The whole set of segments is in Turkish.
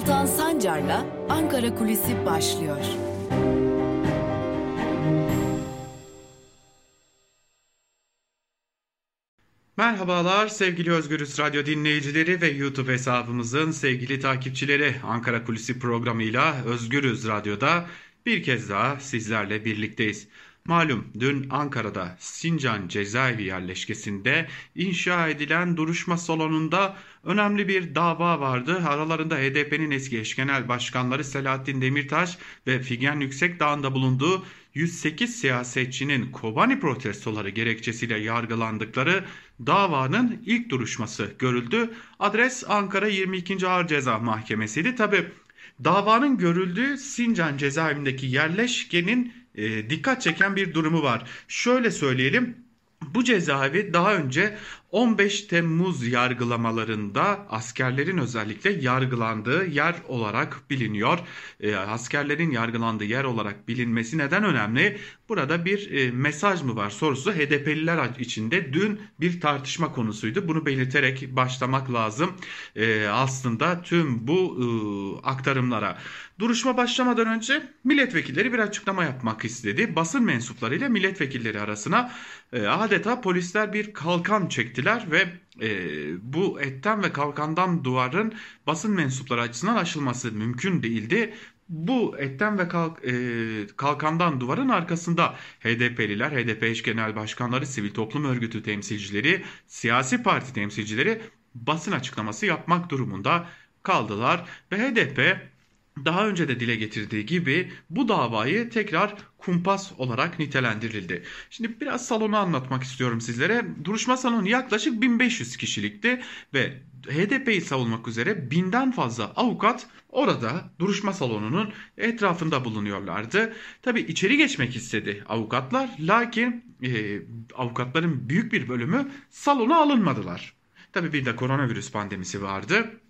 Altan Sancar'la Ankara Kulisi başlıyor. Merhabalar sevgili Özgürüz Radyo dinleyicileri ve YouTube hesabımızın sevgili takipçileri. Ankara Kulisi programıyla Özgürüz Radyo'da bir kez daha sizlerle birlikteyiz. Malum dün Ankara'da Sincan cezaevi yerleşkesinde inşa edilen duruşma salonunda önemli bir dava vardı. Aralarında HDP'nin eski eş genel başkanları Selahattin Demirtaş ve Figen Yüksekdağ'ın bulunduğu 108 siyasetçinin Kobani protestoları gerekçesiyle yargılandıkları davanın ilk duruşması görüldü. Adres Ankara 22. Ağır Ceza Mahkemesi'ydi. Tabi davanın görüldüğü Sincan cezaevindeki yerleşkenin e, dikkat çeken bir durumu var. Şöyle söyleyelim. Bu cezaevi daha önce 15 Temmuz yargılamalarında askerlerin özellikle yargılandığı yer olarak biliniyor. E, askerlerin yargılandığı yer olarak bilinmesi neden önemli? Burada bir e, mesaj mı var sorusu HDP'liler içinde dün bir tartışma konusuydu. Bunu belirterek başlamak lazım. E, aslında tüm bu e, aktarımlara. Duruşma başlamadan önce milletvekilleri bir açıklama yapmak istedi. Basın mensuplarıyla milletvekilleri arasına e, adeta polisler bir kalkan çektiler ve e, bu etten ve kalkandan duvarın basın mensupları açısından aşılması mümkün değildi. Bu etten ve kalk, e, kalkandan duvarın arkasında HDP'liler, HDP eş genel başkanları, sivil toplum örgütü temsilcileri, siyasi parti temsilcileri basın açıklaması yapmak durumunda kaldılar ve HDP daha önce de dile getirdiği gibi bu davayı tekrar kumpas olarak nitelendirildi. Şimdi biraz salonu anlatmak istiyorum sizlere. Duruşma salonu yaklaşık 1500 kişilikti ve HDP'yi savunmak üzere binden fazla avukat orada duruşma salonunun etrafında bulunuyorlardı. Tabi içeri geçmek istedi avukatlar lakin e, avukatların büyük bir bölümü salona alınmadılar. Tabi bir de koronavirüs pandemisi vardı.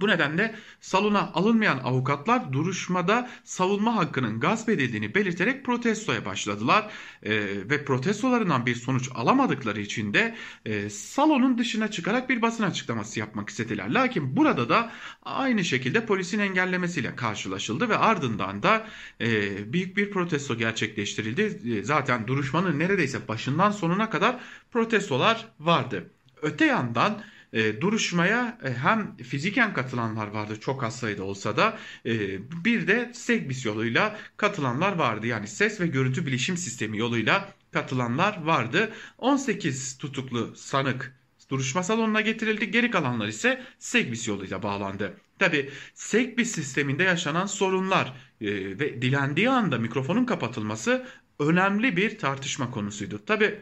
Bu nedenle salona alınmayan avukatlar duruşmada savunma hakkının gasp edildiğini belirterek protestoya başladılar e, ve protestolarından bir sonuç alamadıkları için de e, salonun dışına çıkarak bir basın açıklaması yapmak istediler. Lakin burada da aynı şekilde polisin engellemesiyle karşılaşıldı ve ardından da e, büyük bir protesto gerçekleştirildi. E, zaten duruşmanın neredeyse başından sonuna kadar protestolar vardı. Öte yandan e, duruşmaya e, hem fiziken katılanlar vardı çok az sayıda olsa da e, bir de Segbis yoluyla katılanlar vardı. Yani ses ve görüntü bilişim sistemi yoluyla katılanlar vardı. 18 tutuklu sanık duruşma salonuna getirildi. Geri kalanlar ise Segbis yoluyla bağlandı. Tabi Segbis sisteminde yaşanan sorunlar e, ve dilendiği anda mikrofonun kapatılması önemli bir tartışma konusuydu. Tabi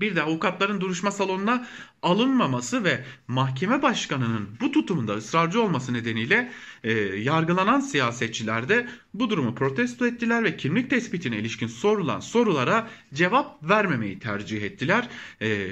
bir de avukatların duruşma salonuna alınmaması ve mahkeme başkanının bu tutumunda ısrarcı olması nedeniyle e, yargılanan siyasetçiler de bu durumu protesto ettiler ve kimlik tespitine ilişkin sorulan sorulara cevap vermemeyi tercih ettiler. E,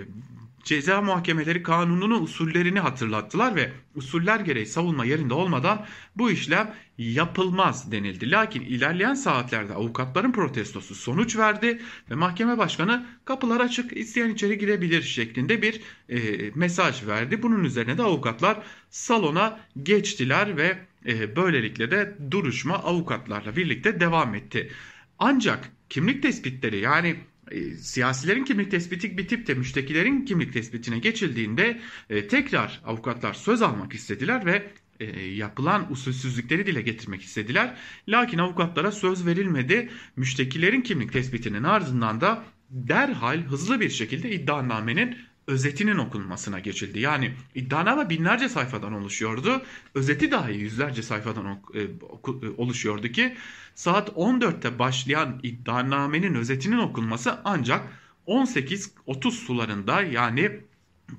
ceza muhakemeleri kanununun usullerini hatırlattılar ve usuller gereği savunma yerinde olmadan bu işlem yapılmaz denildi. Lakin ilerleyen saatlerde avukatların protestosu sonuç verdi ve mahkeme başkanı kapılar açık isteyen içeri girebilir şeklinde bir e, mesaj verdi. Bunun üzerine de avukatlar salona geçtiler ve e, böylelikle de duruşma avukatlarla birlikte devam etti. Ancak kimlik tespitleri yani e, siyasilerin kimlik tespiti bitip de müştekilerin kimlik tespitine geçildiğinde e, tekrar avukatlar söz almak istediler ve e, yapılan usulsüzlükleri dile getirmek istediler. Lakin avukatlara söz verilmedi. Müştekilerin kimlik tespitinin ardından da derhal hızlı bir şekilde iddianamenin özetinin okunmasına geçildi. Yani iddianame binlerce sayfadan oluşuyordu. Özeti dahi yüzlerce sayfadan e, oluşuyordu ki saat 14'te başlayan iddianamenin özetinin okunması ancak 18.30 sularında yani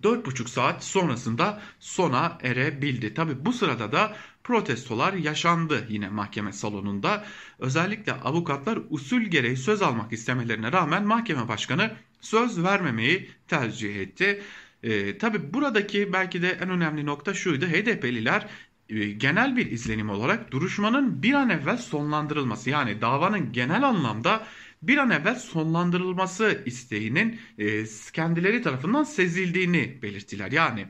4,5 saat sonrasında sona erebildi. Tabi bu sırada da protestolar yaşandı yine mahkeme salonunda. Özellikle avukatlar usul gereği söz almak istemelerine rağmen mahkeme başkanı söz vermemeyi tercih etti. E, Tabi buradaki belki de en önemli nokta şuydu. HDP'liler e, genel bir izlenim olarak duruşmanın bir an evvel sonlandırılması yani davanın genel anlamda bir an evvel sonlandırılması isteğinin e, kendileri tarafından sezildiğini belirttiler. Yani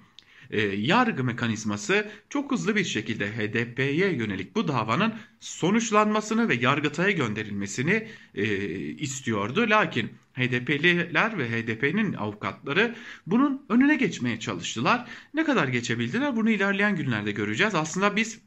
e, yargı mekanizması çok hızlı bir şekilde HDP'ye yönelik bu davanın sonuçlanmasını ve Yargıtay'a gönderilmesini e, istiyordu. Lakin HDP'liler ve HDP'nin avukatları bunun önüne geçmeye çalıştılar. Ne kadar geçebildiler bunu ilerleyen günlerde göreceğiz. Aslında biz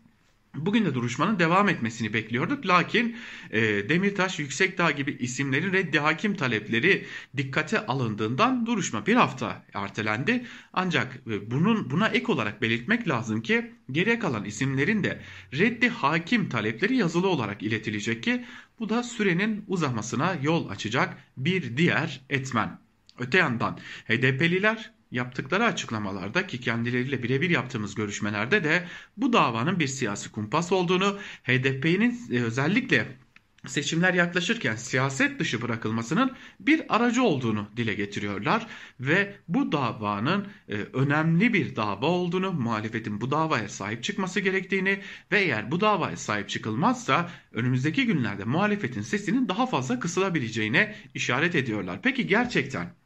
Bugün de duruşmanın devam etmesini bekliyorduk. Lakin e, Demirtaş, Yüksekdağ gibi isimlerin reddi hakim talepleri dikkate alındığından duruşma bir hafta ertelendi. Ancak e, bunun buna ek olarak belirtmek lazım ki geriye kalan isimlerin de reddi hakim talepleri yazılı olarak iletilecek ki bu da sürenin uzamasına yol açacak bir diğer etmen. Öte yandan HDP'liler yaptıkları açıklamalarda ki kendileriyle birebir yaptığımız görüşmelerde de bu davanın bir siyasi kumpas olduğunu, HDP'nin e, özellikle seçimler yaklaşırken siyaset dışı bırakılmasının bir aracı olduğunu dile getiriyorlar ve bu davanın e, önemli bir dava olduğunu, muhalefetin bu davaya sahip çıkması gerektiğini ve eğer bu davaya sahip çıkılmazsa önümüzdeki günlerde muhalefetin sesinin daha fazla kısılabileceğine işaret ediyorlar. Peki gerçekten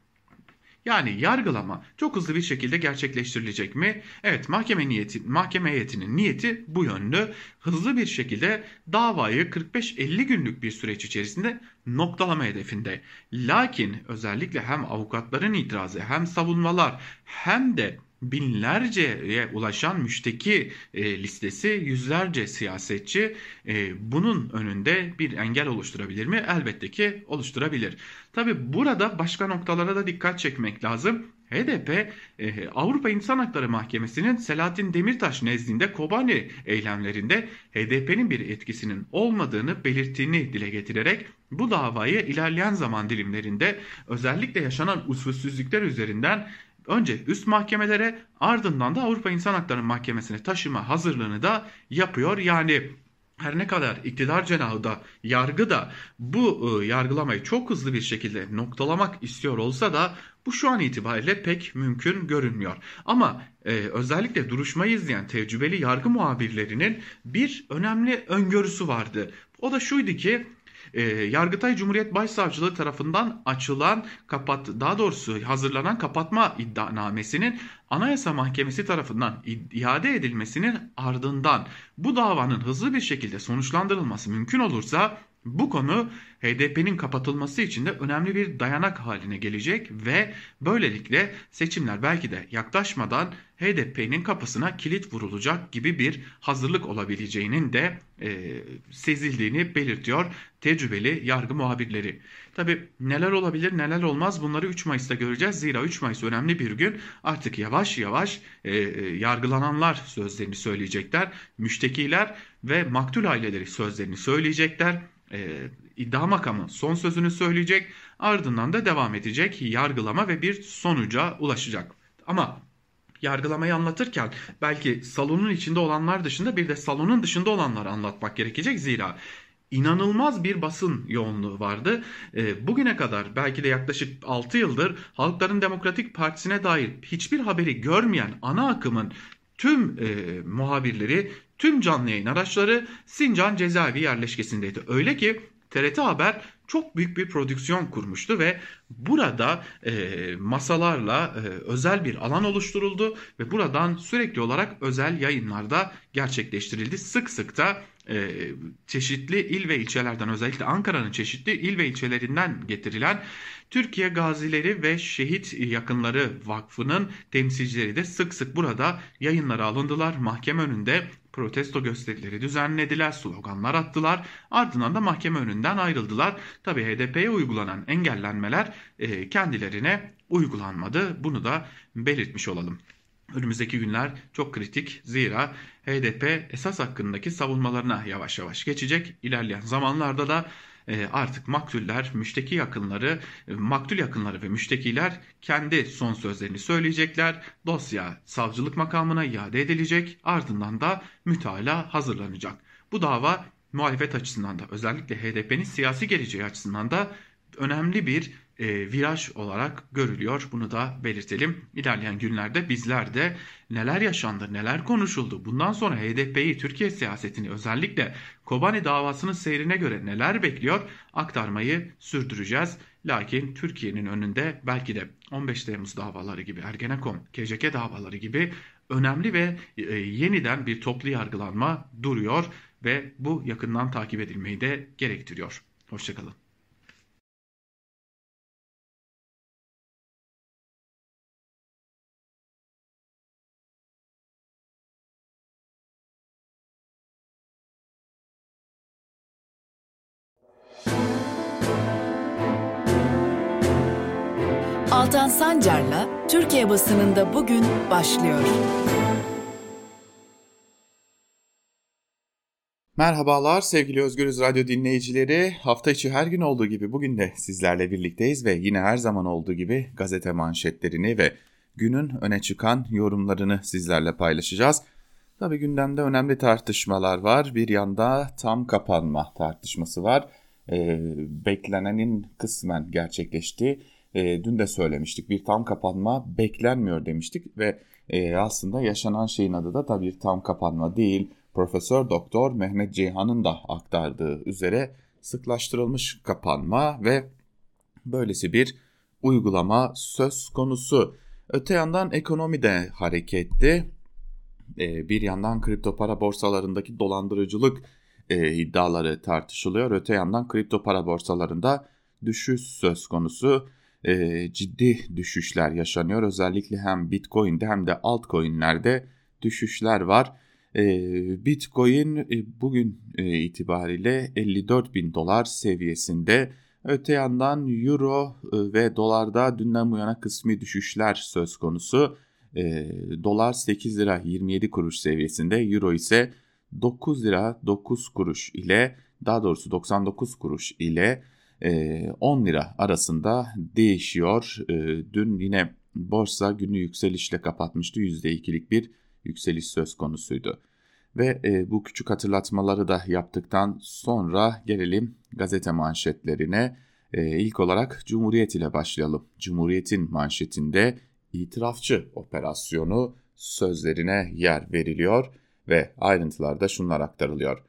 yani yargılama çok hızlı bir şekilde gerçekleştirilecek mi? Evet mahkeme niyeti, mahkeme heyetinin niyeti bu yönlü. Hızlı bir şekilde davayı 45-50 günlük bir süreç içerisinde noktalama hedefinde. Lakin özellikle hem avukatların itirazı hem savunmalar hem de binlerceye ulaşan müşteki e, listesi yüzlerce siyasetçi e, bunun önünde bir engel oluşturabilir mi? Elbette ki oluşturabilir. Tabi burada başka noktalara da dikkat çekmek lazım. HDP e, Avrupa İnsan Hakları Mahkemesi'nin Selahattin Demirtaş nezdinde Kobani eylemlerinde HDP'nin bir etkisinin olmadığını belirttiğini dile getirerek bu davayı ilerleyen zaman dilimlerinde özellikle yaşanan usulsüzlükler üzerinden önce üst mahkemelere ardından da Avrupa İnsan Hakları Mahkemesi'ne taşıma hazırlığını da yapıyor. Yani her ne kadar iktidar cenahı da yargı da bu e, yargılamayı çok hızlı bir şekilde noktalamak istiyor olsa da bu şu an itibariyle pek mümkün görünmüyor. Ama e, özellikle duruşmayı izleyen tecrübeli yargı muhabirlerinin bir önemli öngörüsü vardı. O da şuydu ki e, Yargıtay Cumhuriyet Başsavcılığı tarafından açılan kapat daha doğrusu hazırlanan kapatma iddianamesinin Anayasa Mahkemesi tarafından iade edilmesinin ardından bu davanın hızlı bir şekilde sonuçlandırılması mümkün olursa bu konu HDP'nin kapatılması için de önemli bir dayanak haline gelecek ve böylelikle seçimler belki de yaklaşmadan HDP'nin kapısına kilit vurulacak gibi bir hazırlık olabileceğinin de e, sezildiğini belirtiyor tecrübeli yargı muhabirleri. Tabi neler olabilir neler olmaz bunları 3 Mayıs'ta göreceğiz. Zira 3 Mayıs önemli bir gün artık yavaş yavaş e, e, yargılananlar sözlerini söyleyecekler. Müştekiler ve maktul aileleri sözlerini söyleyecekler e, iddia makamı son sözünü söyleyecek ardından da devam edecek yargılama ve bir sonuca ulaşacak. Ama yargılamayı anlatırken belki salonun içinde olanlar dışında bir de salonun dışında olanları anlatmak gerekecek zira inanılmaz bir basın yoğunluğu vardı. E, bugüne kadar belki de yaklaşık 6 yıldır Halkların Demokratik Partisi'ne dair hiçbir haberi görmeyen ana akımın tüm e, muhabirleri, tüm canlı yayın araçları Sincan cezaevi yerleşkesindeydi. Öyle ki TRT Haber çok büyük bir prodüksiyon kurmuştu ve burada e, masalarla e, özel bir alan oluşturuldu ve buradan sürekli olarak özel yayınlarda gerçekleştirildi. Sık sık da e, çeşitli il ve ilçelerden özellikle Ankara'nın çeşitli il ve ilçelerinden getirilen Türkiye Gazileri ve Şehit Yakınları Vakfı'nın temsilcileri de sık sık burada yayınlara alındılar. Mahkeme önünde protesto gösterileri düzenlediler, sloganlar attılar. Ardından da mahkeme önünden ayrıldılar. Tabi HDP'ye uygulanan engellenmeler e, kendilerine uygulanmadı. Bunu da belirtmiş olalım. Önümüzdeki günler çok kritik zira HDP esas hakkındaki savunmalarına yavaş yavaş geçecek. İlerleyen zamanlarda da e, artık maktuller, müşteki yakınları, e, maktul yakınları ve müştekiler kendi son sözlerini söyleyecekler. Dosya savcılık makamına iade edilecek ardından da mütalaa hazırlanacak. Bu dava muhalefet açısından da özellikle HDP'nin siyasi geleceği açısından da önemli bir e, viraj olarak görülüyor. Bunu da belirtelim. İlerleyen günlerde bizler de neler yaşandı, neler konuşuldu, bundan sonra HDP'yi, Türkiye siyasetini özellikle Kobani davasının seyrine göre neler bekliyor aktarmayı sürdüreceğiz. Lakin Türkiye'nin önünde belki de 15 Temmuz davaları gibi, Ergenekon, KCK davaları gibi önemli ve e, yeniden bir toplu yargılanma duruyor ve bu yakından takip edilmeyi de gerektiriyor. Hoşçakalın. Altan Sancar'la Türkiye basınında bugün başlıyor. Merhabalar sevgili Özgürüz Radyo dinleyicileri. Hafta içi her gün olduğu gibi bugün de sizlerle birlikteyiz ve yine her zaman olduğu gibi gazete manşetlerini ve günün öne çıkan yorumlarını sizlerle paylaşacağız. Tabi gündemde önemli tartışmalar var. Bir yanda tam kapanma tartışması var. Ee, beklenenin kısmen gerçekleştiği e, dün de söylemiştik bir tam kapanma beklenmiyor demiştik ve e, aslında yaşanan şeyin adı da tabii bir tam kapanma değil. Profesör Doktor Mehmet Ceyhan'ın da aktardığı üzere sıklaştırılmış kapanma ve böylesi bir uygulama söz konusu. Öte yandan ekonomi de hareketli. Ee, bir yandan kripto para borsalarındaki dolandırıcılık e, iddiaları tartışılıyor. Öte yandan kripto para borsalarında düşüş söz konusu e, ciddi düşüşler yaşanıyor. Özellikle hem Bitcoin'de hem de altcoin'lerde düşüşler var. E, Bitcoin e, bugün e, itibariyle 54 bin dolar seviyesinde. Öte yandan Euro e, ve dolarda dünden bu yana kısmi düşüşler söz konusu. E, dolar 8 lira 27 kuruş seviyesinde, Euro ise 9 lira 9 kuruş ile daha doğrusu 99 kuruş ile 10 lira arasında değişiyor. Dün yine borsa günü yükselişle kapatmıştı. %2'lik bir yükseliş söz konusuydu. Ve bu küçük hatırlatmaları da yaptıktan sonra gelelim gazete manşetlerine. İlk olarak Cumhuriyet ile başlayalım. Cumhuriyet'in manşetinde itirafçı operasyonu sözlerine yer veriliyor ve ayrıntılarda şunlar aktarılıyor.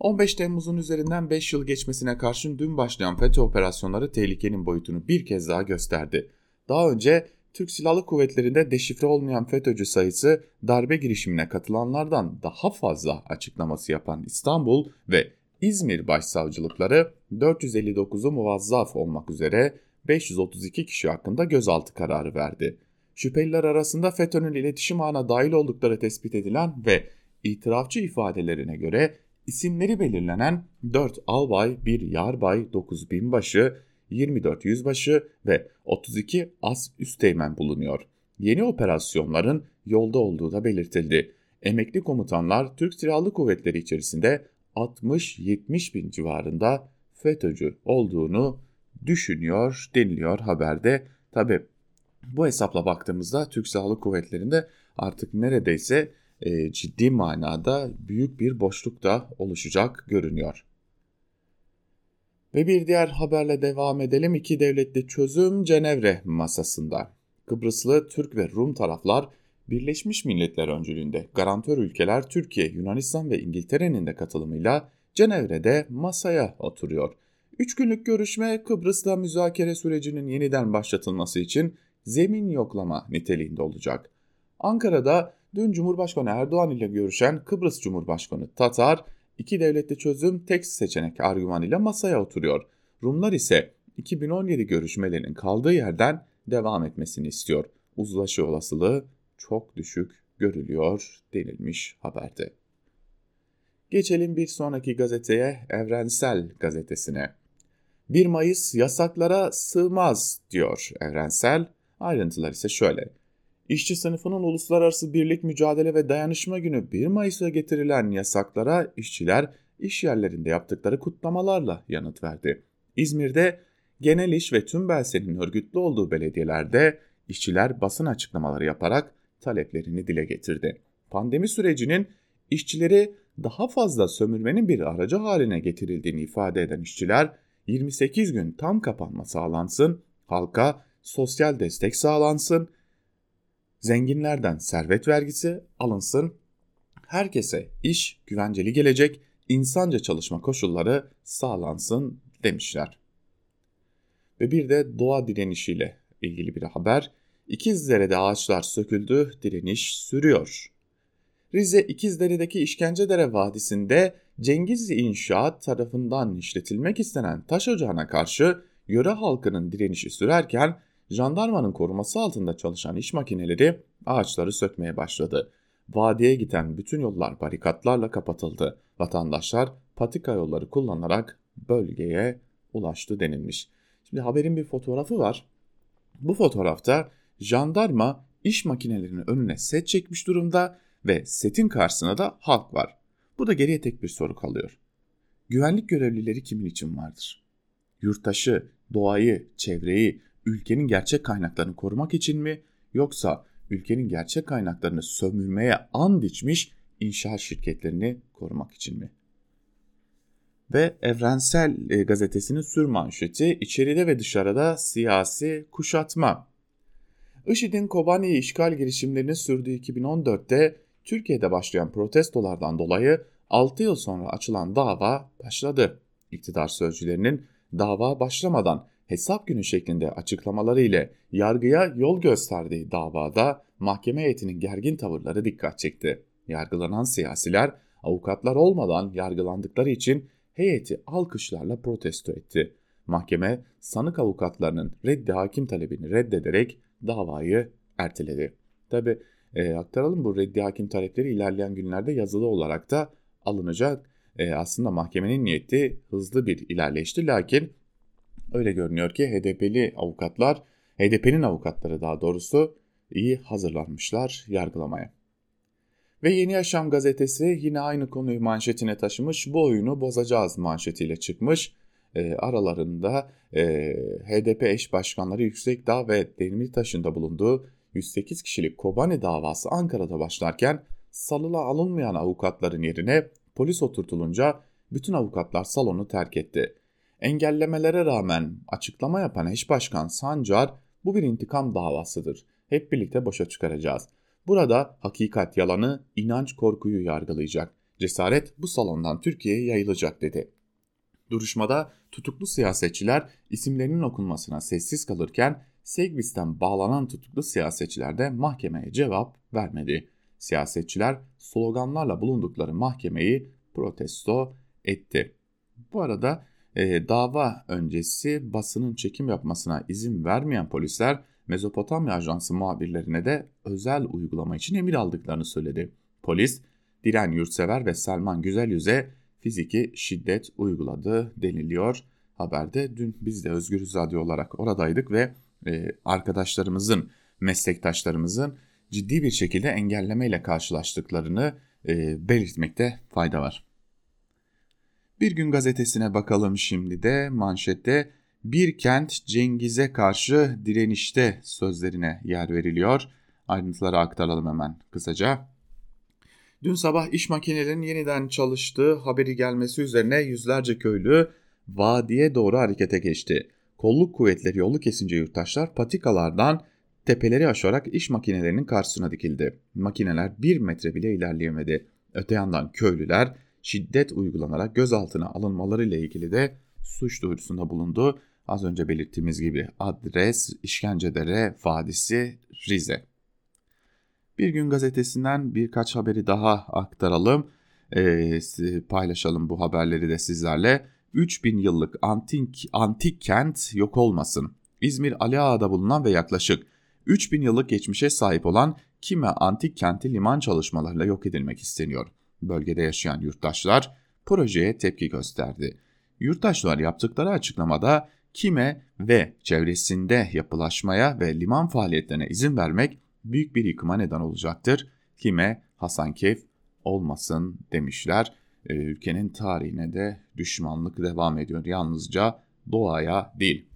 15 Temmuz'un üzerinden 5 yıl geçmesine karşın dün başlayan FETÖ operasyonları tehlikenin boyutunu bir kez daha gösterdi. Daha önce Türk Silahlı Kuvvetleri'nde deşifre olmayan FETÖ'cü sayısı darbe girişimine katılanlardan daha fazla açıklaması yapan İstanbul ve İzmir başsavcılıkları 459'u muvazzaf olmak üzere 532 kişi hakkında gözaltı kararı verdi. Şüpheliler arasında FETÖ'nün iletişim ağına dahil oldukları tespit edilen ve itirafçı ifadelerine göre isimleri belirlenen 4 albay, 1 yarbay, 9 binbaşı, 24 yüzbaşı ve 32 as üsteğmen bulunuyor. Yeni operasyonların yolda olduğu da belirtildi. Emekli komutanlar Türk Silahlı Kuvvetleri içerisinde 60-70 bin civarında FETÖ'cü olduğunu düşünüyor deniliyor haberde. Tabi bu hesapla baktığımızda Türk Silahlı Kuvvetleri'nde artık neredeyse e, ciddi manada büyük bir boşluk da oluşacak görünüyor. Ve bir diğer haberle devam edelim. İki devletli çözüm Cenevre masasında. Kıbrıslı Türk ve Rum taraflar Birleşmiş Milletler öncülüğünde garantör ülkeler Türkiye, Yunanistan ve İngiltere'nin de katılımıyla Cenevre'de masaya oturuyor. Üç günlük görüşme Kıbrıs'ta müzakere sürecinin yeniden başlatılması için zemin yoklama niteliğinde olacak. Ankara'da dün Cumhurbaşkanı Erdoğan ile görüşen Kıbrıs Cumhurbaşkanı Tatar, iki devletli çözüm tek seçenek argümanıyla masaya oturuyor. Rumlar ise 2017 görüşmelerinin kaldığı yerden devam etmesini istiyor. Uzlaşı olasılığı çok düşük görülüyor denilmiş haberde. Geçelim bir sonraki gazeteye Evrensel Gazetesi'ne. 1 Mayıs yasaklara sığmaz diyor Evrensel. Ayrıntılar ise şöyle. İşçi sınıfının uluslararası birlik mücadele ve dayanışma günü 1 Mayıs'a getirilen yasaklara işçiler iş yerlerinde yaptıkları kutlamalarla yanıt verdi. İzmir'de genel iş ve tüm belsenin örgütlü olduğu belediyelerde işçiler basın açıklamaları yaparak taleplerini dile getirdi. Pandemi sürecinin işçileri daha fazla sömürmenin bir aracı haline getirildiğini ifade eden işçiler 28 gün tam kapanma sağlansın, halka sosyal destek sağlansın, zenginlerden servet vergisi alınsın, herkese iş güvenceli gelecek, insanca çalışma koşulları sağlansın demişler. Ve bir de doğa direnişiyle ilgili bir haber. İkizdere'de ağaçlar söküldü, direniş sürüyor. Rize İkizdere'deki İşkencedere Vadisi'nde Cengiz İnşaat tarafından işletilmek istenen taş ocağına karşı yöre halkının direnişi sürerken jandarmanın koruması altında çalışan iş makineleri ağaçları sökmeye başladı. Vadiye giden bütün yollar barikatlarla kapatıldı. Vatandaşlar patika yolları kullanarak bölgeye ulaştı denilmiş. Şimdi haberin bir fotoğrafı var. Bu fotoğrafta jandarma iş makinelerinin önüne set çekmiş durumda ve setin karşısında da halk var. Burada geriye tek bir soru kalıyor. Güvenlik görevlileri kimin için vardır? Yurttaşı, doğayı, çevreyi, ülkenin gerçek kaynaklarını korumak için mi yoksa ülkenin gerçek kaynaklarını sömürmeye and içmiş inşaat şirketlerini korumak için mi? Ve Evrensel e, Gazetesi'nin sür manşeti içeride ve dışarıda siyasi kuşatma. IŞİD'in Kobani'yi işgal girişimlerini sürdüğü 2014'te Türkiye'de başlayan protestolardan dolayı 6 yıl sonra açılan dava başladı. İktidar sözcülerinin dava başlamadan hesap günü şeklinde açıklamaları ile yargıya yol gösterdiği davada mahkeme heyetinin gergin tavırları dikkat çekti. Yargılanan siyasiler avukatlar olmadan yargılandıkları için heyeti alkışlarla protesto etti. Mahkeme sanık avukatlarının reddi hakim talebini reddederek davayı erteledi. Tabi e, aktaralım bu reddi hakim talepleri ilerleyen günlerde yazılı olarak da alınacak. E, aslında mahkemenin niyeti hızlı bir ilerleşti lakin öyle görünüyor ki HDP'li avukatlar, HDP'nin avukatları daha doğrusu iyi hazırlanmışlar yargılamaya. Ve Yeni Yaşam gazetesi yine aynı konuyu manşetine taşımış. Bu oyunu bozacağız manşetiyle çıkmış. E, aralarında e, HDP eş başkanları Yüksekdağ ve Demirtaş'ın bulunduğu 108 kişilik Kobani davası Ankara'da başlarken salıla alınmayan avukatların yerine polis oturtulunca bütün avukatlar salonu terk etti. Engellemelere rağmen açıklama yapan eş başkan Sancar bu bir intikam davasıdır. Hep birlikte boşa çıkaracağız. Burada hakikat yalanı, inanç korkuyu yargılayacak. Cesaret bu salondan Türkiye'ye yayılacak dedi. Duruşmada tutuklu siyasetçiler isimlerinin okunmasına sessiz kalırken Segbis'ten bağlanan tutuklu siyasetçiler de mahkemeye cevap vermedi. Siyasetçiler sloganlarla bulundukları mahkemeyi protesto etti. Bu arada e, dava öncesi basının çekim yapmasına izin vermeyen polisler Mezopotamya Ajansı muhabirlerine de özel uygulama için emir aldıklarını söyledi. Polis, Diren Yurtsever ve Selman Güzelyüz'e fiziki şiddet uyguladı deniliyor. Haberde dün biz de Özgürüz Radyo olarak oradaydık ve e, arkadaşlarımızın, meslektaşlarımızın ciddi bir şekilde engellemeyle karşılaştıklarını e, belirtmekte fayda var. Bir gün gazetesine bakalım şimdi de manşette bir kent Cengiz'e karşı direnişte sözlerine yer veriliyor. Ayrıntıları aktaralım hemen kısaca. Dün sabah iş makinelerinin yeniden çalıştığı haberi gelmesi üzerine yüzlerce köylü vadiye doğru harekete geçti. Kolluk kuvvetleri yolu kesince yurttaşlar patikalardan tepeleri aşarak iş makinelerinin karşısına dikildi. Makineler bir metre bile ilerleyemedi. Öte yandan köylüler şiddet uygulanarak gözaltına alınmaları ile ilgili de suç duyurusunda bulundu. Az önce belirttiğimiz gibi adres İşkencedere Vadisi Rize. Bir gün gazetesinden birkaç haberi daha aktaralım. E, paylaşalım bu haberleri de sizlerle. 3000 yıllık antik, antik kent yok olmasın. İzmir Ali Ağa'da bulunan ve yaklaşık 3000 yıllık geçmişe sahip olan kime antik kenti liman çalışmalarıyla yok edilmek isteniyor. Bölgede yaşayan yurttaşlar projeye tepki gösterdi. Yurttaşlar yaptıkları açıklamada kime ve çevresinde yapılaşmaya ve liman faaliyetlerine izin vermek büyük bir yıkıma neden olacaktır. Kime Hasankeyf olmasın demişler. E, ülkenin tarihine de düşmanlık devam ediyor. Yalnızca doğaya değil.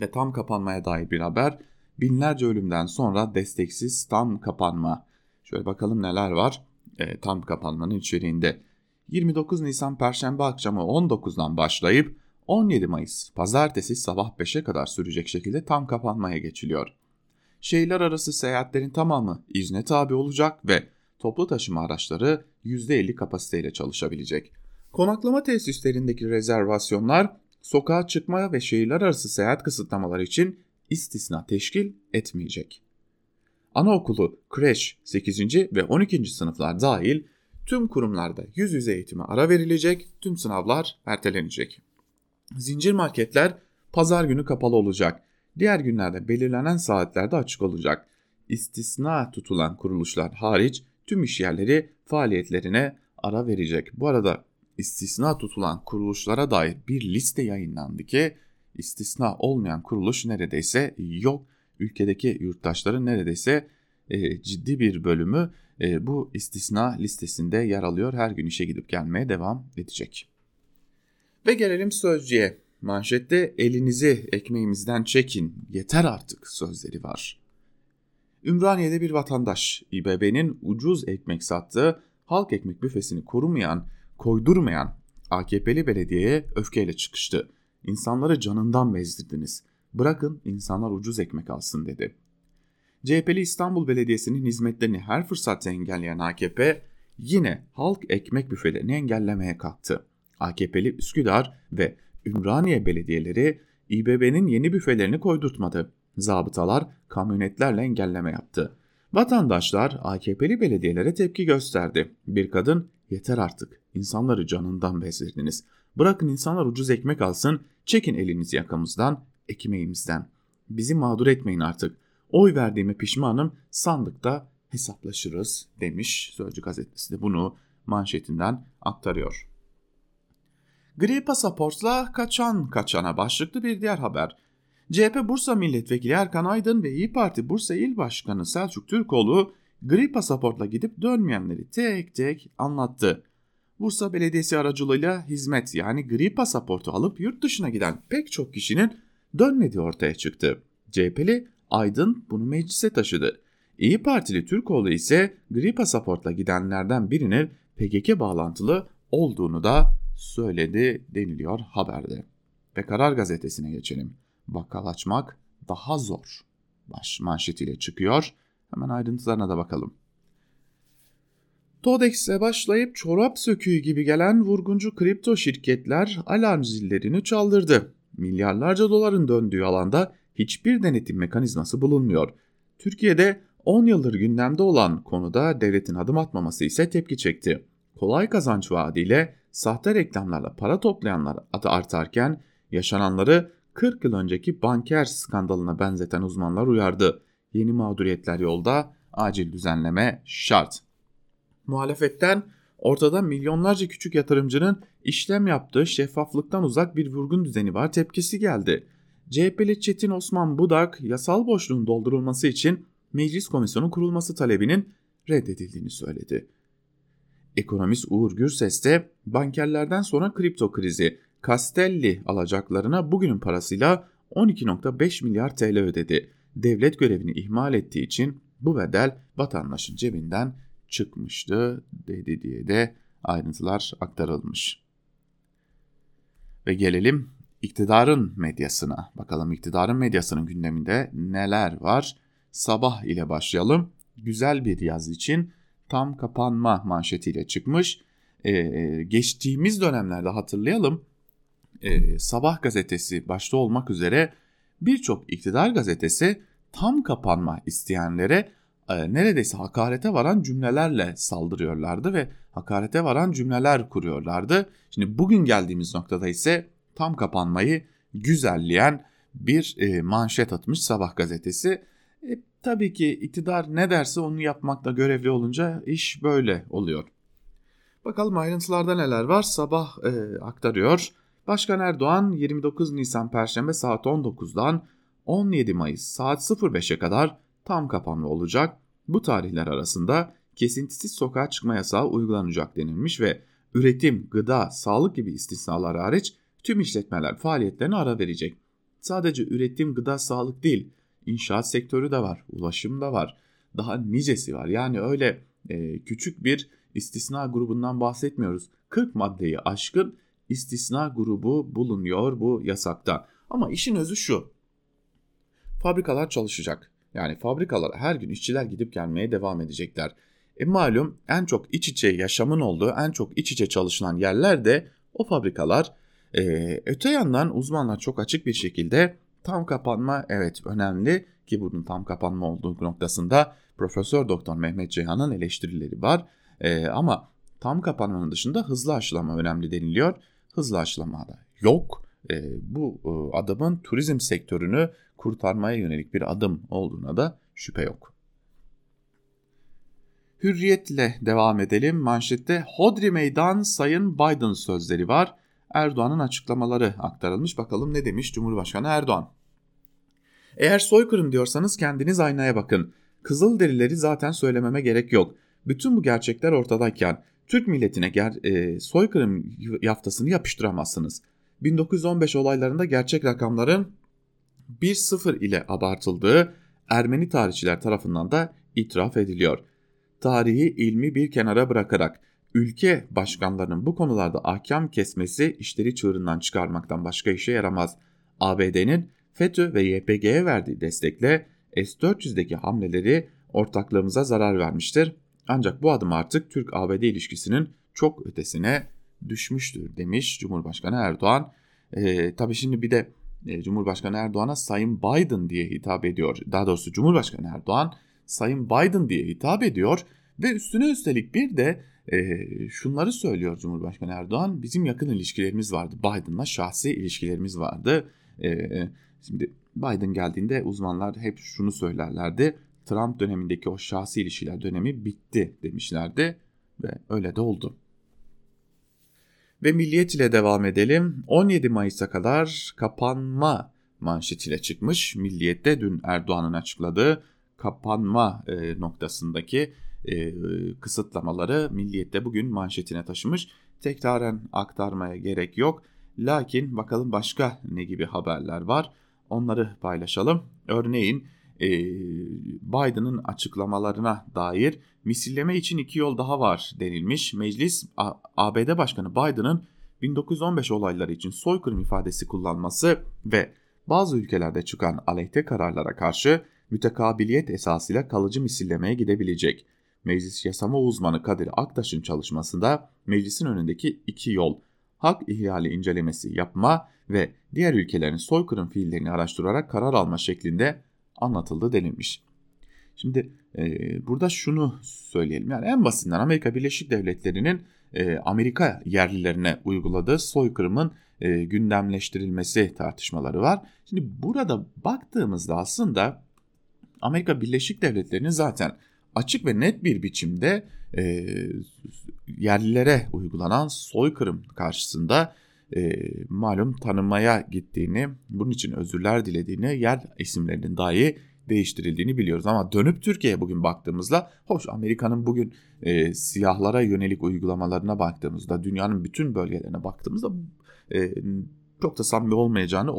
Ve tam kapanmaya dair bir haber. Binlerce ölümden sonra desteksiz tam kapanma. Şöyle bakalım neler var e, tam kapanmanın içeriğinde. 29 Nisan Perşembe akşamı 19'dan başlayıp 17 Mayıs pazartesi sabah 5'e kadar sürecek şekilde tam kapanmaya geçiliyor. Şehirler arası seyahatlerin tamamı izne tabi olacak ve toplu taşıma araçları %50 kapasiteyle çalışabilecek. Konaklama tesislerindeki rezervasyonlar sokağa çıkma ve şehirler arası seyahat kısıtlamaları için istisna teşkil etmeyecek. Anaokulu, kreş, 8. ve 12. sınıflar dahil tüm kurumlarda yüz yüze eğitime ara verilecek, tüm sınavlar ertelenecek. Zincir marketler pazar günü kapalı olacak. Diğer günlerde belirlenen saatlerde açık olacak. İstisna tutulan kuruluşlar hariç tüm iş yerleri faaliyetlerine ara verecek. Bu arada istisna tutulan kuruluşlara dair bir liste yayınlandı ki istisna olmayan kuruluş neredeyse yok. Ülkedeki yurttaşların neredeyse e, ciddi bir bölümü e, bu istisna listesinde yer alıyor. Her gün işe gidip gelmeye devam edecek. Ve gelelim sözcüye. Manşette elinizi ekmeğimizden çekin yeter artık sözleri var. Ümraniye'de bir vatandaş İBB'nin ucuz ekmek sattığı halk ekmek büfesini korumayan, koydurmayan AKP'li belediyeye öfkeyle çıkıştı. İnsanları canından bezdirdiniz. Bırakın insanlar ucuz ekmek alsın dedi. CHP'li İstanbul Belediyesi'nin hizmetlerini her fırsatta engelleyen AKP yine halk ekmek büfelerini engellemeye kalktı. AKP'li Üsküdar ve Ümraniye belediyeleri İBB'nin yeni büfelerini koydurtmadı. Zabıtalar kamyonetlerle engelleme yaptı. Vatandaşlar AKP'li belediyelere tepki gösterdi. Bir kadın yeter artık insanları canından bezdirdiniz. Bırakın insanlar ucuz ekmek alsın, çekin elinizi yakamızdan, ekmeğimizden. Bizi mağdur etmeyin artık. Oy verdiğime pişmanım, sandıkta hesaplaşırız demiş Sözcü gazetesi de bunu manşetinden aktarıyor. Gri pasaportla kaçan kaçana başlıklı bir diğer haber. CHP Bursa Milletvekili Erkan Aydın ve İyi Parti Bursa İl Başkanı Selçuk Türkoğlu gri pasaportla gidip dönmeyenleri tek tek anlattı. Bursa Belediyesi aracılığıyla hizmet yani gri pasaportu alıp yurt dışına giden pek çok kişinin dönmediği ortaya çıktı. CHP'li Aydın bunu meclise taşıdı. İyi Partili Türkoğlu ise gri pasaportla gidenlerden birinin PKK bağlantılı olduğunu da söyledi deniliyor haberde. Ve Karar Gazetesi'ne geçelim. Bakkal açmak daha zor. Baş manşetiyle çıkıyor. Hemen ayrıntılarına da bakalım. Todex'e başlayıp çorap söküğü gibi gelen vurguncu kripto şirketler alarm zillerini çaldırdı. Milyarlarca doların döndüğü alanda hiçbir denetim mekanizması bulunmuyor. Türkiye'de 10 yıldır gündemde olan konuda devletin adım atmaması ise tepki çekti. Kolay kazanç vaadiyle sahte reklamlarla para toplayanlar adı artarken yaşananları 40 yıl önceki banker skandalına benzeten uzmanlar uyardı. Yeni mağduriyetler yolda, acil düzenleme şart. Muhalefetten ortada milyonlarca küçük yatırımcının işlem yaptığı şeffaflıktan uzak bir vurgun düzeni var tepkisi geldi. CHP'li Çetin Osman Budak yasal boşluğun doldurulması için meclis komisyonu kurulması talebinin reddedildiğini söyledi. Ekonomist Uğur Gürses de bankerlerden sonra kripto krizi Castelli alacaklarına bugünün parasıyla 12.5 milyar TL ödedi. Devlet görevini ihmal ettiği için bu bedel vatandaşın cebinden çıkmıştı dedi diye de ayrıntılar aktarılmış. Ve gelelim iktidarın medyasına. Bakalım iktidarın medyasının gündeminde neler var? Sabah ile başlayalım. Güzel bir yaz için tam kapanma manşetiyle çıkmış. Ee, geçtiğimiz dönemlerde hatırlayalım e, Sabah gazetesi başta olmak üzere birçok iktidar gazetesi tam kapanma isteyenlere e, neredeyse hakarete varan cümlelerle saldırıyorlardı ve hakarete varan cümleler kuruyorlardı. Şimdi bugün geldiğimiz noktada ise tam kapanmayı güzelleyen bir e, manşet atmış Sabah gazetesi. E, tabii ki iktidar ne derse onu yapmakta görevli olunca iş böyle oluyor. Bakalım ayrıntılarda neler var Sabah e, aktarıyor. Başkan Erdoğan 29 Nisan Perşembe saat 19'dan 17 Mayıs saat 05'e kadar tam kapanma olacak. Bu tarihler arasında kesintisiz sokağa çıkma yasağı uygulanacak denilmiş ve üretim, gıda, sağlık gibi istisnalar hariç tüm işletmeler faaliyetlerine ara verecek. Sadece üretim, gıda, sağlık değil, inşaat sektörü de var, ulaşım da var. Daha nicesi var. Yani öyle e, küçük bir istisna grubundan bahsetmiyoruz. 40 maddeyi aşkın istisna grubu bulunuyor bu yasakta. Ama işin özü şu. Fabrikalar çalışacak. Yani fabrikalara her gün işçiler gidip gelmeye devam edecekler. E malum en çok iç içe yaşamın olduğu, en çok iç içe çalışılan yerler de o fabrikalar. E, öte yandan uzmanlar çok açık bir şekilde tam kapanma evet önemli ki bunun tam kapanma olduğu noktasında Profesör Doktor Mehmet Ceyhan'ın eleştirileri var. E, ama tam kapanmanın dışında hızlı aşılama önemli deniliyor. Hızlı aşılama da yok. E, bu e, adımın turizm sektörünü kurtarmaya yönelik bir adım olduğuna da şüphe yok. Hürriyetle devam edelim. Manşette Hodri Meydan Sayın Biden sözleri var. Erdoğan'ın açıklamaları aktarılmış. Bakalım ne demiş Cumhurbaşkanı Erdoğan. Eğer soykırım diyorsanız kendiniz aynaya bakın. Kızılderilileri zaten söylememe gerek yok. Bütün bu gerçekler ortadayken Türk milletine ger e, soykırım yaftasını yapıştıramazsınız. 1915 olaylarında gerçek rakamların 1-0 ile abartıldığı Ermeni tarihçiler tarafından da itiraf ediliyor. Tarihi ilmi bir kenara bırakarak ülke başkanlarının bu konularda ahkam kesmesi işleri çığırından çıkarmaktan başka işe yaramaz. ABD'nin FETÖ ve YPG'ye verdiği destekle S-400'deki hamleleri ortaklığımıza zarar vermiştir. Ancak bu adım artık Türk-ABD ilişkisinin çok ötesine düşmüştür demiş Cumhurbaşkanı Erdoğan. Ee, tabii şimdi bir de e, Cumhurbaşkanı Erdoğan'a Sayın Biden diye hitap ediyor. Daha doğrusu Cumhurbaşkanı Erdoğan Sayın Biden diye hitap ediyor ve üstüne üstelik bir de e, şunları söylüyor Cumhurbaşkanı Erdoğan. Bizim yakın ilişkilerimiz vardı. Biden'la şahsi ilişkilerimiz vardı. E, şimdi Biden geldiğinde uzmanlar hep şunu söylerlerdi. Trump dönemindeki o şahsi ilişkiler dönemi bitti demişlerdi ve öyle de oldu. Ve Milliyet ile devam edelim. 17 Mayıs'a kadar kapanma manşetiyle çıkmış. Milliyet'te dün Erdoğan'ın açıkladığı kapanma e, noktasındaki e, kısıtlamaları Milliyet'te bugün manşetine taşımış. Tekraren aktarmaya gerek yok. Lakin bakalım başka ne gibi haberler var. Onları paylaşalım. Örneğin e, Biden'ın açıklamalarına dair misilleme için iki yol daha var denilmiş. Meclis ABD Başkanı Biden'ın 1915 olayları için soykırım ifadesi kullanması ve bazı ülkelerde çıkan aleyhte kararlara karşı mütekabiliyet esasıyla kalıcı misillemeye gidebilecek. Meclis yasama uzmanı Kadir Aktaş'ın çalışmasında meclisin önündeki iki yol hak ihlali incelemesi yapma ve diğer ülkelerin soykırım fiillerini araştırarak karar alma şeklinde anlatıldı denilmiş. Şimdi e, burada şunu söyleyelim. Yani en basitinden Amerika Birleşik Devletleri'nin e, Amerika yerlilerine uyguladığı soykırımın e, gündemleştirilmesi tartışmaları var. Şimdi burada baktığımızda aslında Amerika Birleşik Devletleri'nin zaten açık ve net bir biçimde e, yerlilere uygulanan soykırım karşısında e, malum tanımaya gittiğini, bunun için özürler dilediğini, yer isimlerinin dahi değiştirildiğini biliyoruz. Ama dönüp Türkiye'ye bugün baktığımızda, hoş Amerika'nın bugün e, siyahlara yönelik uygulamalarına baktığımızda, dünyanın bütün bölgelerine baktığımızda e, çok da samimi olmayacağını,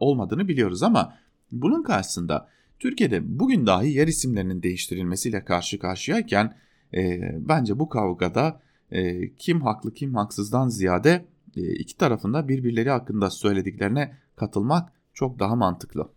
olmadığını biliyoruz ama bunun karşısında Türkiye'de bugün dahi yer isimlerinin değiştirilmesiyle karşı karşıyayken e, bence bu kavgada e, kim haklı kim haksızdan ziyade iki tarafında birbirleri hakkında söylediklerine katılmak çok daha mantıklı.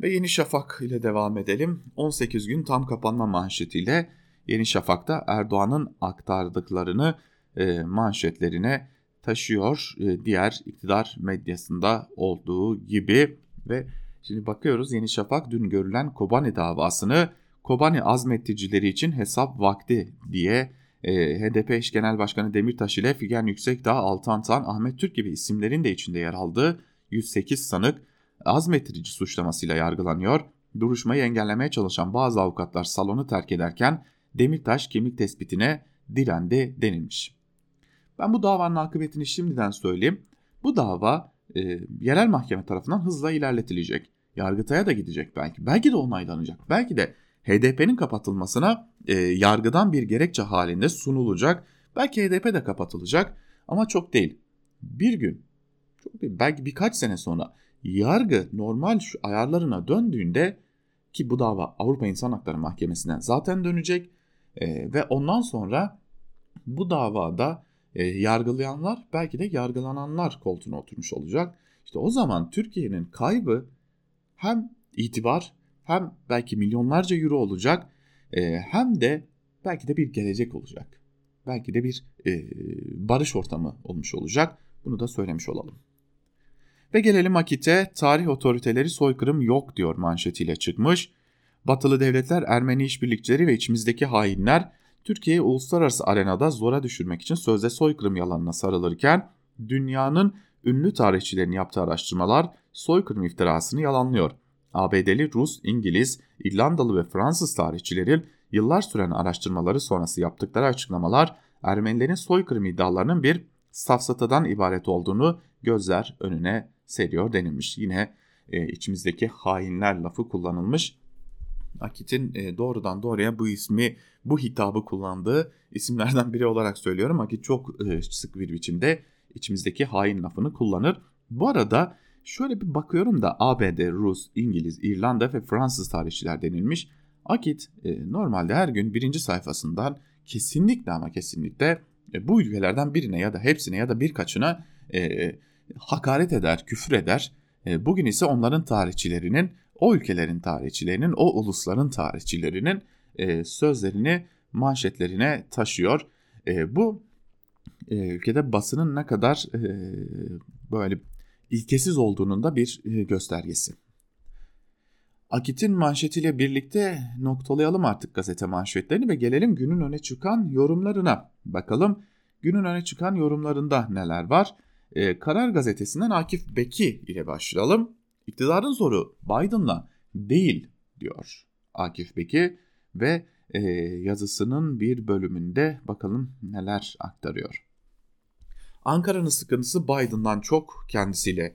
Ve Yeni Şafak ile devam edelim. 18 gün tam kapanma manşetiyle Yeni Şafak'ta Erdoğan'ın aktardıklarını e, manşetlerine taşıyor. E, diğer iktidar medyasında olduğu gibi ve şimdi bakıyoruz Yeni Şafak dün görülen Kobani davasını Kobani azmetticileri için hesap vakti diye e, HDP eş genel başkanı Demirtaş ile Figen Yüksekdağ, Altan Tan, Ahmet Türk gibi isimlerin de içinde yer aldığı 108 sanık azmettirici suçlamasıyla yargılanıyor. Duruşmayı engellemeye çalışan bazı avukatlar salonu terk ederken Demirtaş kimlik tespitine direndi denilmiş. Ben bu davanın akıbetini şimdiden söyleyeyim. Bu dava e, yerel mahkeme tarafından hızla ilerletilecek. Yargıtay'a da gidecek belki. Belki de onaylanacak. Belki de HDP'nin kapatılmasına e, yargıdan bir gerekçe halinde sunulacak. Belki HDP de kapatılacak ama çok değil. Bir gün, çok değil, belki birkaç sene sonra yargı normal şu ayarlarına döndüğünde ki bu dava Avrupa İnsan Hakları Mahkemesi'nden zaten dönecek e, ve ondan sonra bu davada e, yargılayanlar belki de yargılananlar koltuğuna oturmuş olacak. İşte o zaman Türkiye'nin kaybı hem itibar hem belki milyonlarca euro olacak e, hem de belki de bir gelecek olacak. Belki de bir e, barış ortamı olmuş olacak. Bunu da söylemiş olalım. Ve gelelim Akit'e tarih otoriteleri soykırım yok diyor manşetiyle çıkmış. Batılı devletler Ermeni işbirlikçileri ve içimizdeki hainler Türkiye'yi uluslararası arenada zora düşürmek için sözde soykırım yalanına sarılırken dünyanın ünlü tarihçilerin yaptığı araştırmalar soykırım iftirasını yalanlıyor. ABD'li, Rus, İngiliz, İrlandalı ve Fransız tarihçilerin yıllar süren araştırmaları sonrası yaptıkları açıklamalar Ermenilerin soykırım iddialarının bir safsatadan ibaret olduğunu gözler önüne seriyor denilmiş. Yine e, içimizdeki hainler lafı kullanılmış. Akit'in e, doğrudan doğruya bu ismi, bu hitabı kullandığı isimlerden biri olarak söylüyorum. Akit çok e, sık bir biçimde içimizdeki hain lafını kullanır. Bu arada şöyle bir bakıyorum da ABD, Rus, İngiliz, İrlanda ve Fransız tarihçiler denilmiş. Akit e, normalde her gün birinci sayfasından kesinlikle ama kesinlikle e, bu ülkelerden birine ya da hepsine ya da birkaçına e, hakaret eder, küfür eder. E, bugün ise onların tarihçilerinin, o ülkelerin tarihçilerinin, o ulusların tarihçilerinin e, sözlerini manşetlerine taşıyor. E, bu e, ülkede basının ne kadar e, böyle ilkesiz olduğunun da bir e, göstergesi. Akit'in manşetiyle birlikte noktalayalım artık gazete manşetlerini ve gelelim günün öne çıkan yorumlarına. Bakalım günün öne çıkan yorumlarında neler var? Ee, Karar gazetesinden Akif Beki ile başlayalım. İktidarın zoru Biden'la değil diyor Akif Beki ve e, yazısının bir bölümünde bakalım neler aktarıyor. Ankara'nın sıkıntısı Biden'dan çok kendisiyle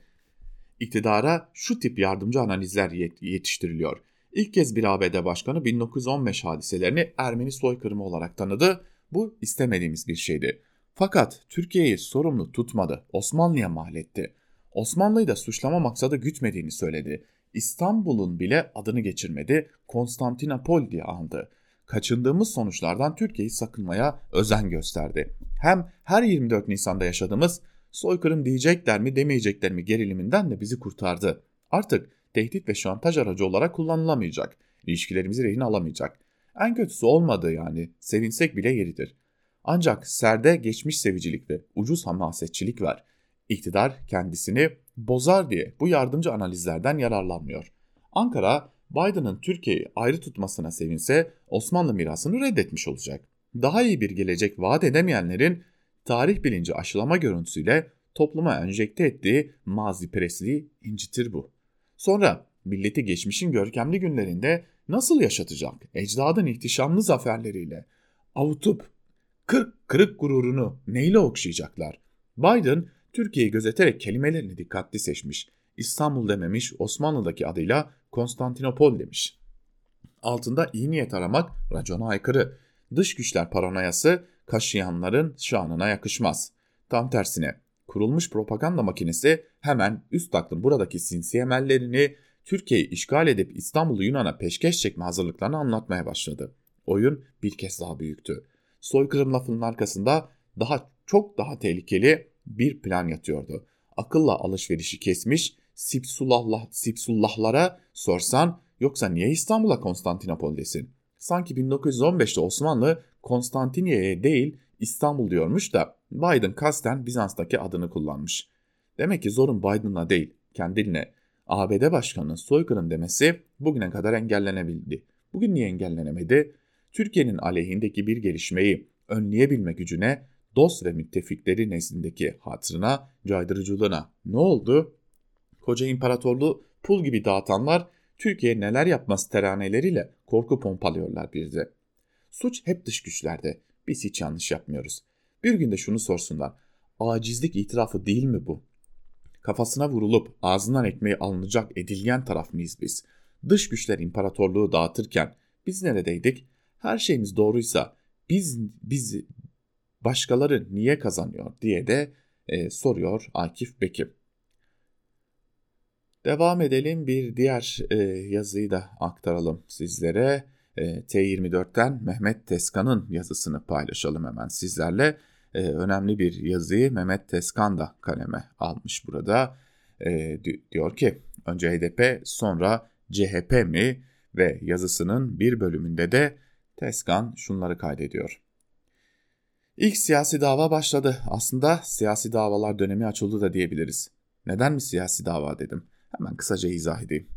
iktidara şu tip yardımcı analizler yetiştiriliyor. İlk kez bir ABD başkanı 1915 hadiselerini Ermeni soykırımı olarak tanıdı. Bu istemediğimiz bir şeydi. Fakat Türkiye'yi sorumlu tutmadı. Osmanlı'ya mal etti. Osmanlı'yı da suçlama maksadı gütmediğini söyledi. İstanbul'un bile adını geçirmedi, Konstantinopol diye andı. Kaçındığımız sonuçlardan Türkiye'yi sakınmaya özen gösterdi. Hem her 24 Nisan'da yaşadığımız soykırım diyecekler mi demeyecekler mi geriliminden de bizi kurtardı. Artık tehdit ve şantaj aracı olarak kullanılamayacak. İlişkilerimizi rehin alamayacak. En kötüsü olmadı yani. Sevinsek bile yeridir. Ancak serde geçmiş sevicilik ve ucuz hamasetçilik var. İktidar kendisini bozar diye bu yardımcı analizlerden yararlanmıyor. Ankara, Biden'ın Türkiye'yi ayrı tutmasına sevinse Osmanlı mirasını reddetmiş olacak. Daha iyi bir gelecek vaat edemeyenlerin tarih bilinci aşılama görüntüsüyle topluma enjekte ettiği mazi presliği incitir bu. Sonra milleti geçmişin görkemli günlerinde nasıl yaşatacak ecdadın ihtişamlı zaferleriyle avutup kırk kırık gururunu neyle okşayacaklar? Biden Türkiye'yi gözeterek kelimelerini dikkatli seçmiş. İstanbul dememiş, Osmanlı'daki adıyla Konstantinopol demiş. Altında iyi niyet aramak racona aykırı. Dış güçler paranoyası kaşıyanların şanına yakışmaz. Tam tersine kurulmuş propaganda makinesi hemen üst aklın buradaki sinsi emellerini Türkiye'yi işgal edip İstanbul'u Yunan'a peşkeş çekme hazırlıklarını anlatmaya başladı. Oyun bir kez daha büyüktü. Soykırım lafının arkasında daha çok daha tehlikeli bir plan yatıyordu. Akılla alışverişi kesmiş, Sipsullah, Sipsullahlara sorsan yoksa niye İstanbul'a Konstantinopol desin? Sanki 1915'te Osmanlı Konstantiniye'ye değil İstanbul diyormuş da Biden kasten Bizans'taki adını kullanmış. Demek ki zorun Biden'la değil, kendine. ABD Başkanı'nın soykırım demesi bugüne kadar engellenebildi. Bugün niye engellenemedi? Türkiye'nin aleyhindeki bir gelişmeyi önleyebilme gücüne, dost ve müttefikleri nezdindeki hatırına, caydırıcılığına ne oldu? Koca imparatorluğu pul gibi dağıtanlar Türkiye neler yapmaz teraneleriyle korku pompalıyorlar bir de. Suç hep dış güçlerde. Biz hiç yanlış yapmıyoruz. Bir günde şunu sorsunlar. Acizlik itirafı değil mi bu? Kafasına vurulup ağzından ekmeği alınacak edilgen taraf mıyız biz? Dış güçler imparatorluğu dağıtırken biz neredeydik? Her şeyimiz doğruysa biz biz başkaları niye kazanıyor diye de e, soruyor Akif Bekir. Devam edelim bir diğer e, yazıyı da aktaralım sizlere. E, T24'ten Mehmet Teskan'ın yazısını paylaşalım hemen sizlerle. E, önemli bir yazıyı Mehmet Teskan da kaleme almış burada. E, diyor ki önce HDP sonra CHP mi ve yazısının bir bölümünde de Teskan şunları kaydediyor. İlk siyasi dava başladı. Aslında siyasi davalar dönemi açıldı da diyebiliriz. Neden mi siyasi dava dedim. Hemen kısaca izah edeyim.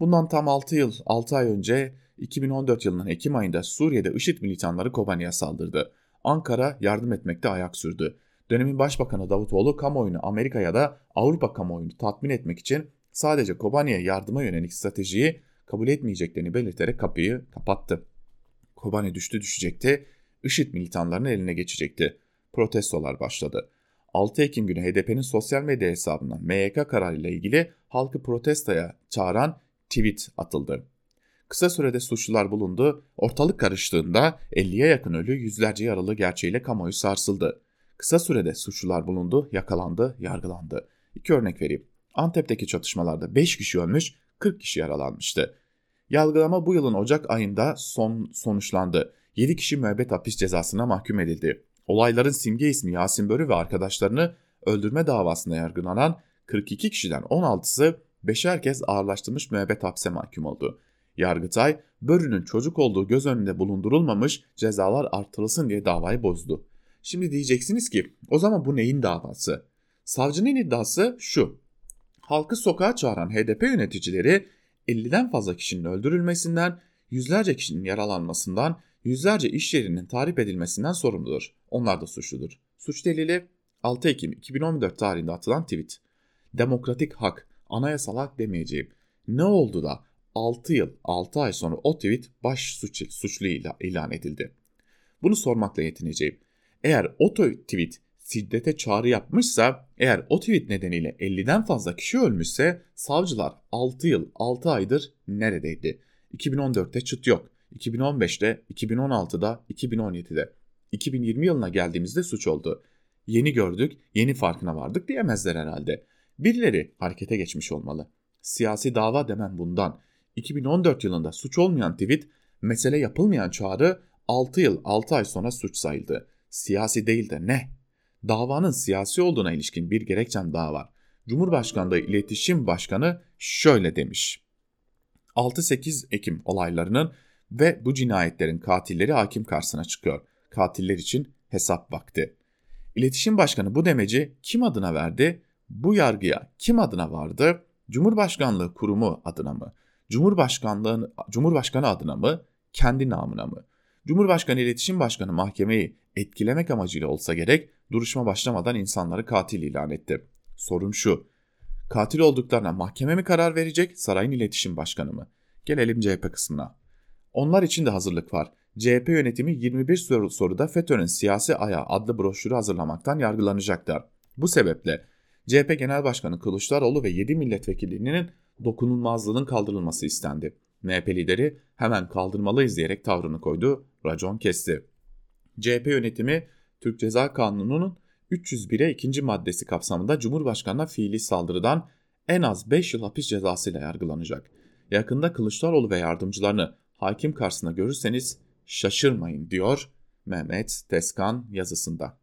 Bundan tam 6 yıl, 6 ay önce 2014 yılının Ekim ayında Suriye'de IŞİD militanları Kobani'ye saldırdı. Ankara yardım etmekte ayak sürdü. Dönemin Başbakanı Davutoğlu kamuoyunu Amerika'ya da Avrupa kamuoyunu tatmin etmek için sadece Kobani'ye yardıma yönelik stratejiyi kabul etmeyeceklerini belirterek kapıyı kapattı. Kobani düştü düşecekti, IŞİD militanlarının eline geçecekti. Protestolar başladı. 6 Ekim günü HDP'nin sosyal medya hesabından MYK kararıyla ilgili halkı protestoya çağıran tweet atıldı. Kısa sürede suçlular bulundu, ortalık karıştığında 50'ye yakın ölü yüzlerce yaralı gerçeğiyle kamuoyu sarsıldı. Kısa sürede suçlular bulundu, yakalandı, yargılandı. İki örnek vereyim. Antep'teki çatışmalarda 5 kişi ölmüş, 40 kişi yaralanmıştı. Yargılama bu yılın Ocak ayında son sonuçlandı. 7 kişi müebbet hapis cezasına mahkum edildi. Olayların simge ismi Yasin Börü ve arkadaşlarını öldürme davasında yargılanan 42 kişiden 16'sı beşer kez ağırlaştırmış müebbet hapse mahkum oldu. Yargıtay, Börü'nün çocuk olduğu göz önünde bulundurulmamış cezalar artırılsın diye davayı bozdu. Şimdi diyeceksiniz ki o zaman bu neyin davası? Savcının iddiası şu. Halkı sokağa çağıran HDP yöneticileri 50'den fazla kişinin öldürülmesinden, yüzlerce kişinin yaralanmasından, yüzlerce iş yerinin tahrip edilmesinden sorumludur. Onlar da suçludur. Suç delili 6 Ekim 2014 tarihinde atılan tweet. Demokratik hak, anayasal hak demeyeceğim. Ne oldu da 6 yıl 6 ay sonra o tweet baş suç, suçlu ilan edildi. Bunu sormakla yetineceğim. Eğer o tweet şiddete çağrı yapmışsa, eğer o tweet nedeniyle 50'den fazla kişi ölmüşse savcılar 6 yıl 6 aydır neredeydi? 2014'te çıt yok. 2015'te, 2016'da, 2017'de. 2020 yılına geldiğimizde suç oldu. Yeni gördük, yeni farkına vardık diyemezler herhalde. Birileri harekete geçmiş olmalı. Siyasi dava demem bundan. 2014 yılında suç olmayan tweet, mesele yapılmayan çağrı 6 yıl 6 ay sonra suç sayıldı. Siyasi değil de ne? Davanın siyasi olduğuna ilişkin bir gerekçem daha var. Cumhurbaşkanlığı İletişim Başkanı şöyle demiş. 6-8 Ekim olaylarının ve bu cinayetlerin katilleri hakim karşısına çıkıyor. Katiller için hesap vakti. İletişim Başkanı bu demeci kim adına verdi? Bu yargıya kim adına vardı? Cumhurbaşkanlığı kurumu adına mı? Cumhurbaşkanlığı Cumhurbaşkanı adına mı? Kendi namına mı? Cumhurbaşkanı İletişim Başkanı mahkemeyi etkilemek amacıyla olsa gerek duruşma başlamadan insanları katil ilan etti. Sorun şu. Katil olduklarına mahkeme mi karar verecek, sarayın iletişim başkanı mı? Gelelim CHP kısmına. Onlar için de hazırlık var. CHP yönetimi 21 soru soruda FETÖ'nün siyasi ayağı adlı broşürü hazırlamaktan yargılanacaklar. Bu sebeple CHP Genel Başkanı Kılıçdaroğlu ve 7 milletvekillerinin dokunulmazlığının kaldırılması istendi. MHP lideri hemen kaldırmalıyız diyerek tavrını koydu, racon kesti. CHP yönetimi Türk Ceza Kanunu'nun 301'e ikinci maddesi kapsamında Cumhurbaşkanı'na fiili saldırıdan en az 5 yıl hapis cezasıyla yargılanacak. Yakında Kılıçdaroğlu ve yardımcılarını hakim karşısında görürseniz şaşırmayın diyor Mehmet Teskan yazısında.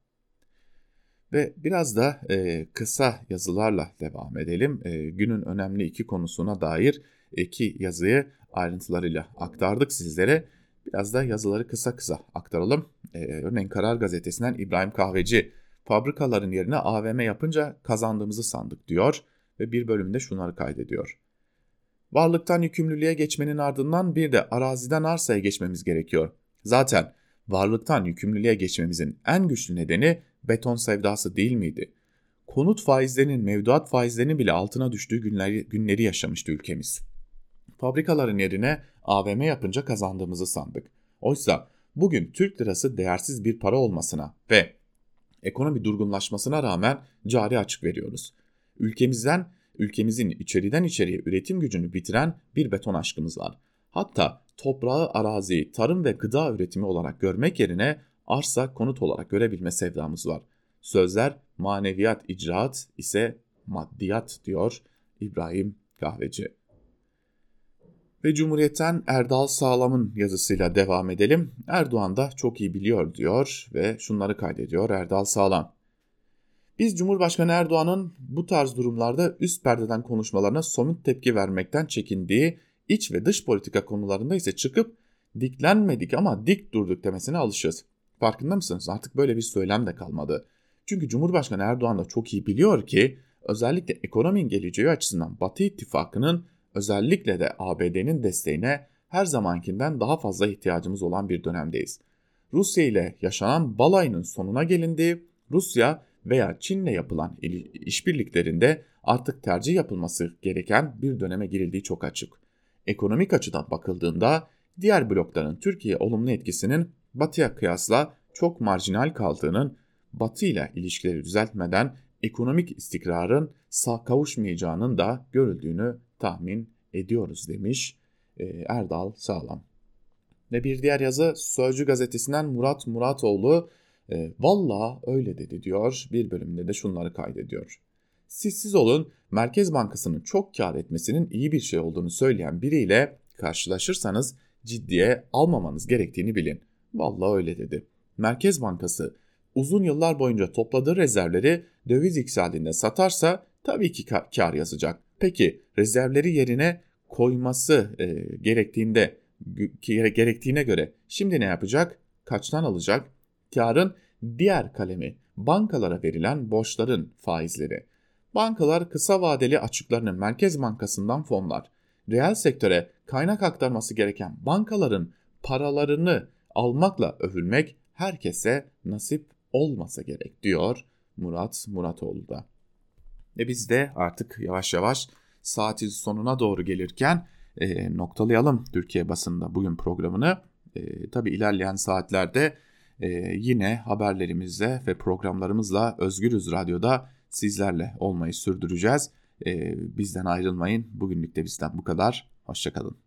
Ve biraz da e, kısa yazılarla devam edelim. E, günün önemli iki konusuna dair iki yazıyı ayrıntılarıyla aktardık sizlere. Biraz da yazıları kısa kısa aktaralım. Ee, örneğin Karar Gazetesi'nden İbrahim Kahveci fabrikaların yerine AVM yapınca kazandığımızı sandık diyor ve bir bölümde şunları kaydediyor. Varlıktan yükümlülüğe geçmenin ardından bir de araziden arsaya geçmemiz gerekiyor. Zaten varlıktan yükümlülüğe geçmemizin en güçlü nedeni beton sevdası değil miydi? Konut faizlerinin, mevduat faizlerinin bile altına düştüğü günleri, günleri yaşamıştı ülkemiz. Fabrikaların yerine AVM yapınca kazandığımızı sandık. Oysa bugün Türk lirası değersiz bir para olmasına ve ekonomi durgunlaşmasına rağmen cari açık veriyoruz. Ülkemizden, ülkemizin içeriden içeriye üretim gücünü bitiren bir beton aşkımız var. Hatta toprağı, araziyi, tarım ve gıda üretimi olarak görmek yerine arsa, konut olarak görebilme sevdamız var. Sözler maneviyat, icraat ise maddiyat diyor İbrahim Kahveci. Ve Cumhuriyet'ten Erdal Sağlam'ın yazısıyla devam edelim. Erdoğan da çok iyi biliyor diyor ve şunları kaydediyor Erdal Sağlam. Biz Cumhurbaşkanı Erdoğan'ın bu tarz durumlarda üst perdeden konuşmalarına somut tepki vermekten çekindiği iç ve dış politika konularında ise çıkıp diklenmedik ama dik durduk demesine alışırız. Farkında mısınız? Artık böyle bir söylem de kalmadı. Çünkü Cumhurbaşkanı Erdoğan da çok iyi biliyor ki özellikle ekonominin geleceği açısından Batı ittifakının özellikle de ABD'nin desteğine her zamankinden daha fazla ihtiyacımız olan bir dönemdeyiz. Rusya ile yaşanan balayının sonuna gelindi. Rusya veya Çin'le yapılan işbirliklerinde artık tercih yapılması gereken bir döneme girildiği çok açık. Ekonomik açıdan bakıldığında diğer blokların Türkiye olumlu etkisinin Batı'ya kıyasla çok marjinal kaldığının Batı ile ilişkileri düzeltmeden ekonomik istikrarın sağ kavuşmayacağının da görüldüğünü tahmin ediyoruz demiş e, Erdal Sağlam. Ve bir diğer yazı Sözcü gazetesinden Murat Muratoğlu e, valla öyle dedi diyor. Bir bölümünde de şunları kaydediyor. Siz siz olun Merkez Bankası'nın çok kar etmesinin iyi bir şey olduğunu söyleyen biriyle karşılaşırsanız ciddiye almamanız gerektiğini bilin. Valla öyle dedi. Merkez Bankası uzun yıllar boyunca topladığı rezervleri döviz yükseldiğinde satarsa tabii ki kar yazacak. Peki rezervleri yerine koyması e, gerektiğinde gerektiğine göre şimdi ne yapacak? Kaçtan alacak? Karın diğer kalemi bankalara verilen borçların faizleri. Bankalar kısa vadeli açıklarını Merkez Bankası'ndan fonlar. Reel sektöre kaynak aktarması gereken bankaların paralarını almakla övülmek herkese nasip olmasa gerek diyor Murat Muratoğlu da. Ve biz de artık yavaş yavaş saatin sonuna doğru gelirken e, noktalayalım Türkiye basında bugün programını. E, tabii ilerleyen saatlerde e, yine haberlerimizle ve programlarımızla Özgürüz Radyo'da sizlerle olmayı sürdüreceğiz. E, bizden ayrılmayın. Bugünlük de bizden bu kadar. Hoşçakalın.